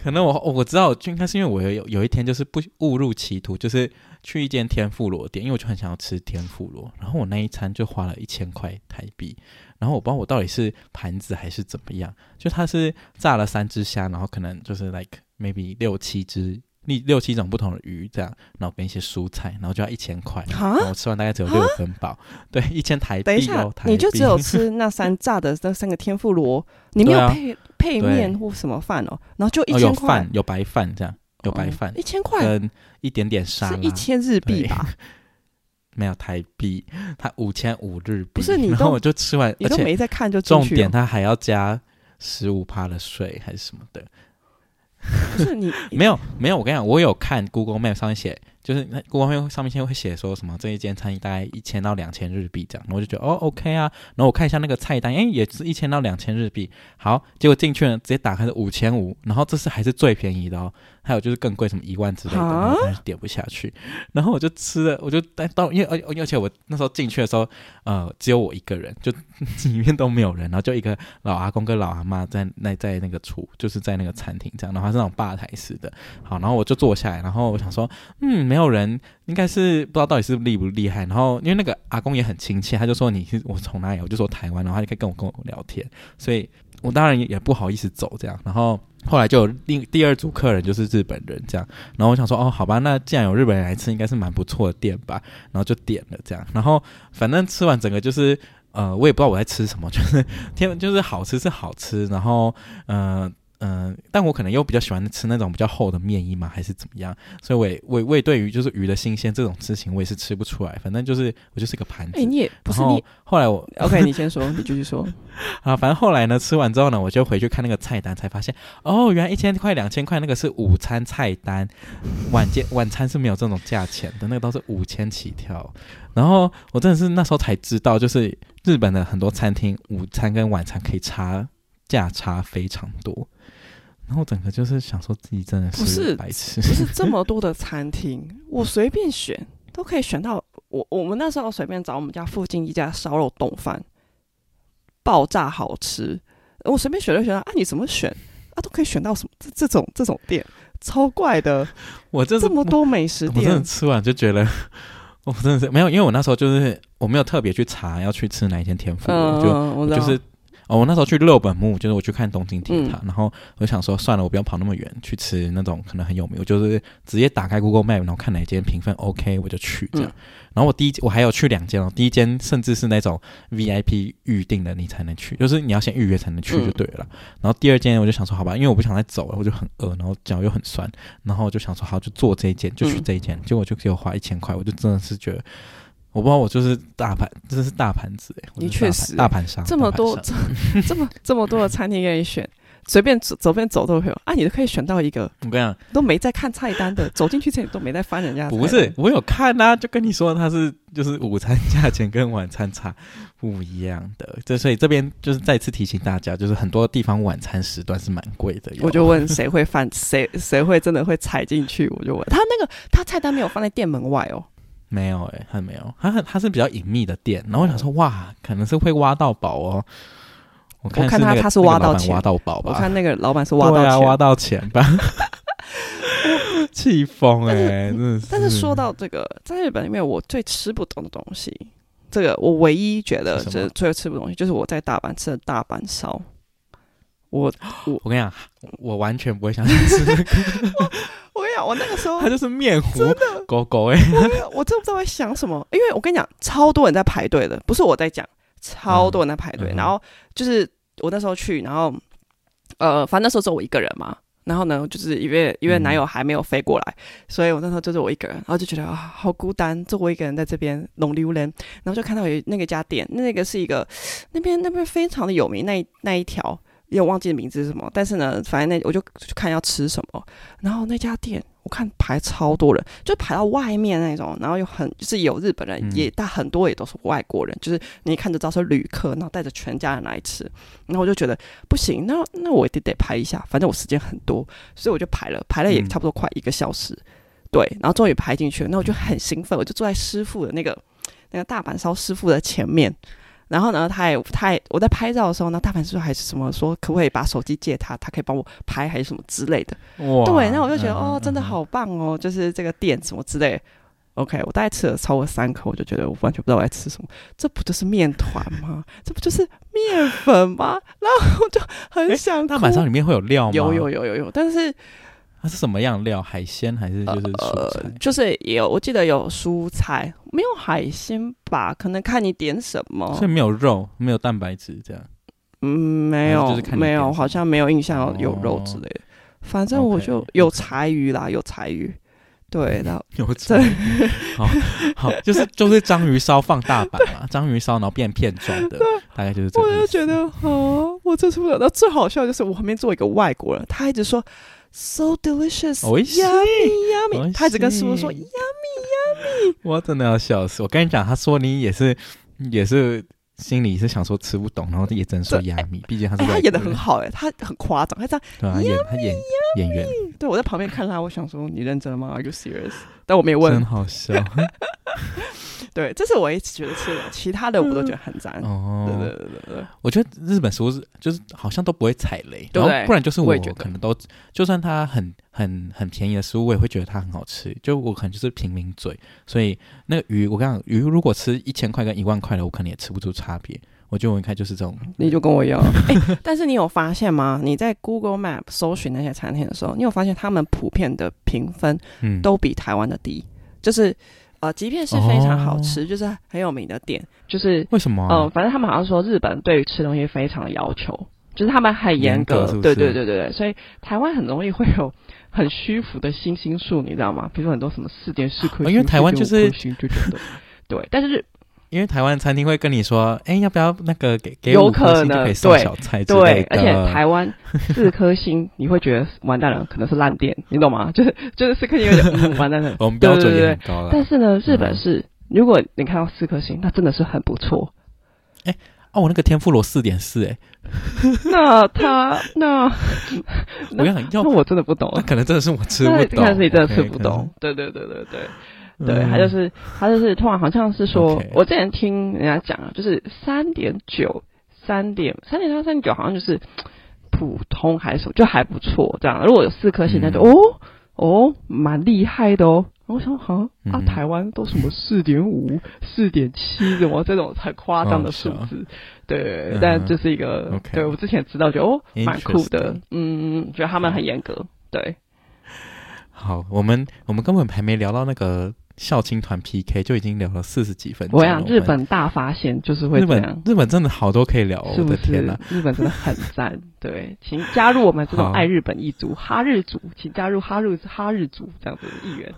可能我我知道，就应该是因为我有有一天就是不误入歧途，就是去一间天妇罗店，因为我就很想要吃天妇罗，然后我那一餐就花了一千块台币。然后我不知道我到底是盘子还是怎么样，就它是炸了三只虾，然后可能就是 like maybe 六七只六六七种不同的鱼这样，然后跟一些蔬菜，然后就要一千块，然后我吃完大概只有六分饱，对，一千台币。等一下，你就只有吃那三炸的那三个天妇罗，你没有配、啊、配面或什么饭哦，然后就一千块、哦、有饭有白饭这样，有白饭、哦、一千块？跟一点点沙拉，是一千日币吧。没有台币，它五千五日币，不是你，然后我就吃完，你都没在看就重点，它还要加十五趴的税还是什么的，不是你 没有没有，我跟你讲，我有看 Google Map 上面写。就是那 Google Map 上面现在会写说什么这一间餐厅大概一千到两千日币这样，然后我就觉得哦 OK 啊，然后我看一下那个菜单，哎也是一千到两千日币，好，结果进去呢直接打开是五千五，然后这是还是最便宜的哦，还有就是更贵什么一万之类的，然后还是点不下去，然后我就吃了，我就到因为而而且我那时候进去的时候，呃只有我一个人，就 里面都没有人，然后就一个老阿公跟老阿妈在那在那个厨就是在那个餐厅这样，然后还是那种吧台式的，好，然后我就坐下来，然后我想说嗯。没有人，应该是不知道到底是厉不厉害。然后因为那个阿公也很亲切，他就说你是我从哪里，我就说台湾，然后他就可以跟我跟我聊天。所以我当然也不好意思走这样。然后后来就有另第二组客人就是日本人这样。然后我想说哦，好吧，那既然有日本人来吃，应该是蛮不错的店吧。然后就点了这样。然后反正吃完整个就是呃，我也不知道我在吃什么，就是 天就是好吃是好吃。然后嗯。嗯、呃，但我可能又比较喜欢吃那种比较厚的面衣嘛，还是怎么样？所以我也我我也对于就是鱼的新鲜这种事情，我也是吃不出来。反正就是我就是个盘子。哎、欸，你也不是你。后来我 OK，你先说，你继续说。啊，反正后来呢，吃完之后呢，我就回去看那个菜单，才发现哦，原来一千块、两千块那个是午餐菜单，晚间晚餐是没有这种价钱的，那个都是五千起跳。然后我真的是那时候才知道，就是日本的很多餐厅午餐跟晚餐可以差价差非常多。然后整个就是想说自己真的是白痴，不是，这么多的餐厅，我随便选都可以选到。我我们那时候随便找我们家附近一家烧肉冻饭，爆炸好吃。我随便选就选到啊，你怎么选啊，都可以选到什么这这种这种店，超怪的。我这这么多美食店，我真的吃完就觉得，我真的是没有，因为我那时候就是我没有特别去查要去吃哪一间天妇罗，嗯、就就是。哦，我那时候去六本木，就是我去看东京铁塔，嗯、然后我想说，算了，我不要跑那么远去吃那种可能很有名，我就是直接打开 Google Map，然后看哪间评分 OK，我就去这样。嗯、然后我第一我还有去两间哦，第一间甚至是那种 VIP 预定的，你才能去，就是你要先预约才能去就对了。嗯、然后第二间我就想说，好吧，因为我不想再走了，我就很饿，然后脚又很酸，然后我就想说，好，就做这一间，就去这一间，嗯、结果就给我花一千块，我就真的是觉得。我不知道，我就是大盘，这是大盘子哎！你确实大盘商，这么多这 这么这么多的餐厅给你选，随便走随便走都有啊！你都可以选到一个，我跟你讲，都没在看菜单的，走进去之前都没在翻人家。不是，我有看啊，就跟你说它是就是午餐价钱跟晚餐差 不一样的，这所以这边就是再次提醒大家，就是很多地方晚餐时段是蛮贵的。我就问谁会犯谁谁会真的会踩进去？我就问他那个他菜单没有放在店门外哦。没有哎、欸，他没有，他他是比较隐秘的店，然后我想说，哇，可能是会挖到宝哦。我看，他他是挖到钱，挖到宝吧。我看那个老板是挖到钱，啊、挖到钱吧。气疯哎。但是说到这个，在日本里面，我最吃不懂的东西，这个我唯一觉得就是最吃不懂的东西，就是我在大阪吃的大阪烧。我我我跟你讲，我完全不会想吃这个。我跟你讲，我那个时候 他就是面糊，真的狗狗哎！我真不知道在想什么，因为我跟你讲，超多人在排队的，不是我在讲，超多人在排队。嗯、然后就是我那时候去，然后呃，反正那时候只有我一个人嘛。然后呢，就是因为因为男友还没有飞过来，嗯、所以我那时候就是我一个人，然后就觉得啊，好孤单，就我一个人在这边弄榴莲。然后就看到有那个家店，那个是一个那边那边非常的有名，那那一条。因为我忘记名字是什么，但是呢，反正那我就看要吃什么。然后那家店我看排超多人，就排到外面那种，然后又很就是有日本人，嗯、也但很多也都是外国人，就是你一看就知道是旅客，然后带着全家人来吃。然后我就觉得不行，那那我一定得排一下，反正我时间很多，所以我就排了，排了也差不多快一个小时。嗯、对，然后终于排进去了，那我就很兴奋，我就坐在师傅的那个那个大阪烧师傅的前面。然后呢，他也他也我在拍照的时候呢，大阪师傅还是什么说，可不可以把手机借他，他可以帮我拍，还是什么之类的。哇对，那我就觉得、嗯、哦，真的好棒哦，嗯、就是这个店什么之类的。OK，我大概吃了超过三口，我就觉得我完全不知道我在吃什么。这不就是面团吗？这不就是面粉吗？然后我就很想。大阪上里面会有料吗？有有有有有，但是。它是什么样料？海鲜还是就是蔬菜？呃、就是有，我记得有蔬菜，没有海鲜吧？可能看你点什么。所以没有肉，没有蛋白质这样。嗯，没有，没有，好像没有印象有肉之类的。哦、反正我就有柴鱼啦，有柴鱼。对，然后有柴鱼。好好，就是就是章鱼烧放大版嘛，章鱼烧然后变片状的，大概就是这样。我就觉得，哦，我这次不知道。最好笑就是我旁边坐一个外国人，他一直说。So delicious, yummy, yummy。他一直跟师傅说 yummy, yummy。我真的要笑死！我跟你讲，他说你也是，也是心里是想说吃不懂，然后也只能说 yummy。毕竟他是他演的很好哎，他很夸张，他这样对啊，演他演演员。对，我在旁边看他，我想说你认真了吗？Are you serious？但我没有问。真好笑。对，这是我一直觉得吃的，其他的我都觉得很赞。哦，对对对对对，我觉得日本食物是就是好像都不会踩雷，对，不然就是我可能都就算它很很很便宜的食物，我也会觉得它很好吃。就我可能就是平民嘴，所以那个鱼，我跟你讲，鱼如果吃一千块跟一万块的，我可能也吃不出差别。我觉得我应该就是这种，你就跟我一样。哎，但是你有发现吗？你在 Google Map 搜寻那些餐厅的时候，你有发现他们普遍的评分都比台湾的低，就是。呃，即便是非常好吃，哦、就是很有名的店，就是为什么、啊？嗯、呃，反正他们好像说日本对于吃东西非常的要求，就是他们很严格，是是对对对对对，所以台湾很容易会有 很虚浮的星星数，你知道吗？比如说很多什么四点四颗星，因为台湾就是对，但是。因为台湾餐厅会跟你说，哎，要不要那个给给五颗星就可以送小菜之类的。对，而且台湾四颗星，你会觉得完蛋了，可能是烂店，你懂吗？就是就是四颗星有点完蛋了。我们标准也很高了。但是呢，日本是，如果你看到四颗星，那真的是很不错。哎，哦，我那个天妇罗四点四，哎，那他那我跟你讲，要我真的不懂，那可能真的是我吃不懂，但是你真的吃不懂。对对对对对。对，他就是他就是突然好像是说.我之前听人家讲啊，就是三点九、三点三点三三点九，好像就是普通还是什么，就还不错。这样，如果有四颗星，那就、嗯、哦哦，蛮厉害的哦。我想，哈啊，嗯、台湾都什么四点五、四点七，什么这种很夸张的数字，哦、对，嗯、但这是一个对我之前知道就哦，蛮酷的，嗯，觉得他们很严格，对。好，我们我们根本还没聊到那个孝青团 PK，就已经聊了四十几分钟。我想日本大发现就是会这样，日本日本真的好多可以聊，是不是？我的天哪，日本真的很赞。对，请加入我们这种爱日本一族哈日族，请加入哈日哈日族这样子的一员。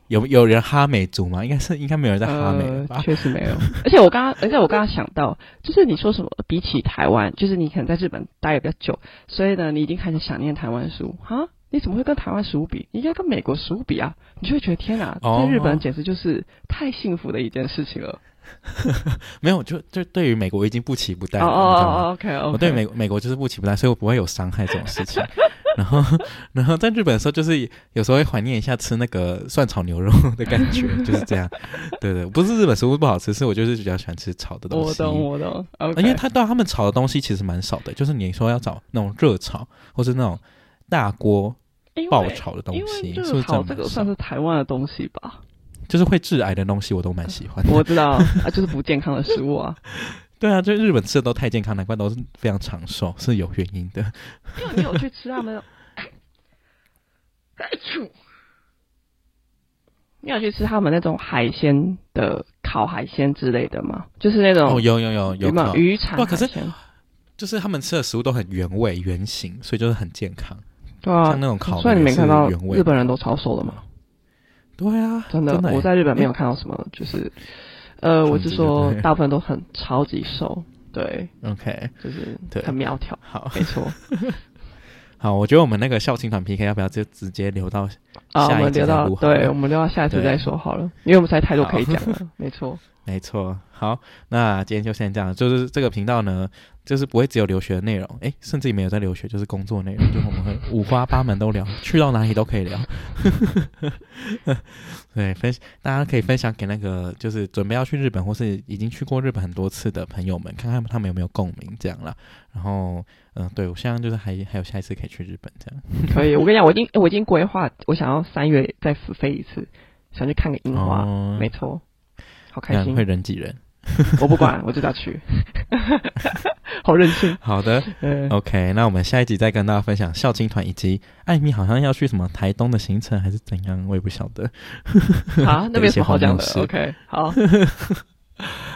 有有人哈美族吗？应该是应该没有人在哈美吧？确、呃、实没有。而且我刚刚，而且我刚刚想到，就是你说什么？比起台湾，就是你可能在日本待的比较久，所以呢，你已经开始想念台湾食物哈？你怎么会跟台湾食物比？你应该跟美国食物比啊！你就会觉得天哪，在日本简直就是太幸福的一件事情了。没有，就就对于美国已经不期不待了。哦哦，OK OK。我对美美国就是不期不待，所以我不会有伤害这种事情。然后，然后在日本的时候，就是有时候会怀念一下吃那个蒜炒牛肉的感觉，就是这样。对对，不是日本食物不好吃，是我就是比较喜欢吃炒的东西。我懂，我懂。OK，因为他到他们炒的东西其实蛮少的，就是你说要找那种热炒，或是那种大锅爆炒的东西，是不是这个算是台湾的东西吧？就是会致癌的东西，我都蛮喜欢的。我知道啊，就是不健康的食物啊。对啊，就日本吃的都太健康，难怪都是非常长寿，是有原因的。因为你有去吃他们，你有去吃他们那种海鲜的烤海鲜之类的吗？就是那种哦，有有有有吗？渔产。可是就是他们吃的食物都很原味原形，所以就是很健康。对啊，像那种烤，所以你没看到日本人都超瘦的吗？对啊，真的，我在日本没有看到什么，就是。呃，我是说，大部分都很超级瘦，对，OK，就是很苗条，好，没错。好，我觉得我们那个校庆团 PK 要不要就直接留到下一集再录？对，我们留到下一次再说好了，因为我们实在太多可以讲了，没错，没错。好，那今天就先这样，就是这个频道呢。就是不会只有留学的内容，诶，甚至也没有在留学，就是工作内容，就我们会五花八门都聊，去到哪里都可以聊。对，分大家可以分享给那个就是准备要去日本或是已经去过日本很多次的朋友们，看看他们有没有共鸣这样啦。然后，嗯、呃，对我现在就是还还有下一次可以去日本这样。可以，我跟你讲，我已经我已经规划，我想要三月再飞一次，想去看个樱花。哦、没错，好开心。会人挤人。我不管，我就要去，好任性。好的，嗯，OK，那我们下一集再跟大家分享孝亲团以及艾米好像要去什么台东的行程还是怎样，我也不晓得。好，那边什么好讲的？OK，好，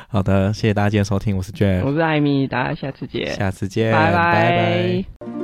好的，谢谢大家今天收听，我是 Jeff，我是艾米，大家下次见，下次见，拜拜。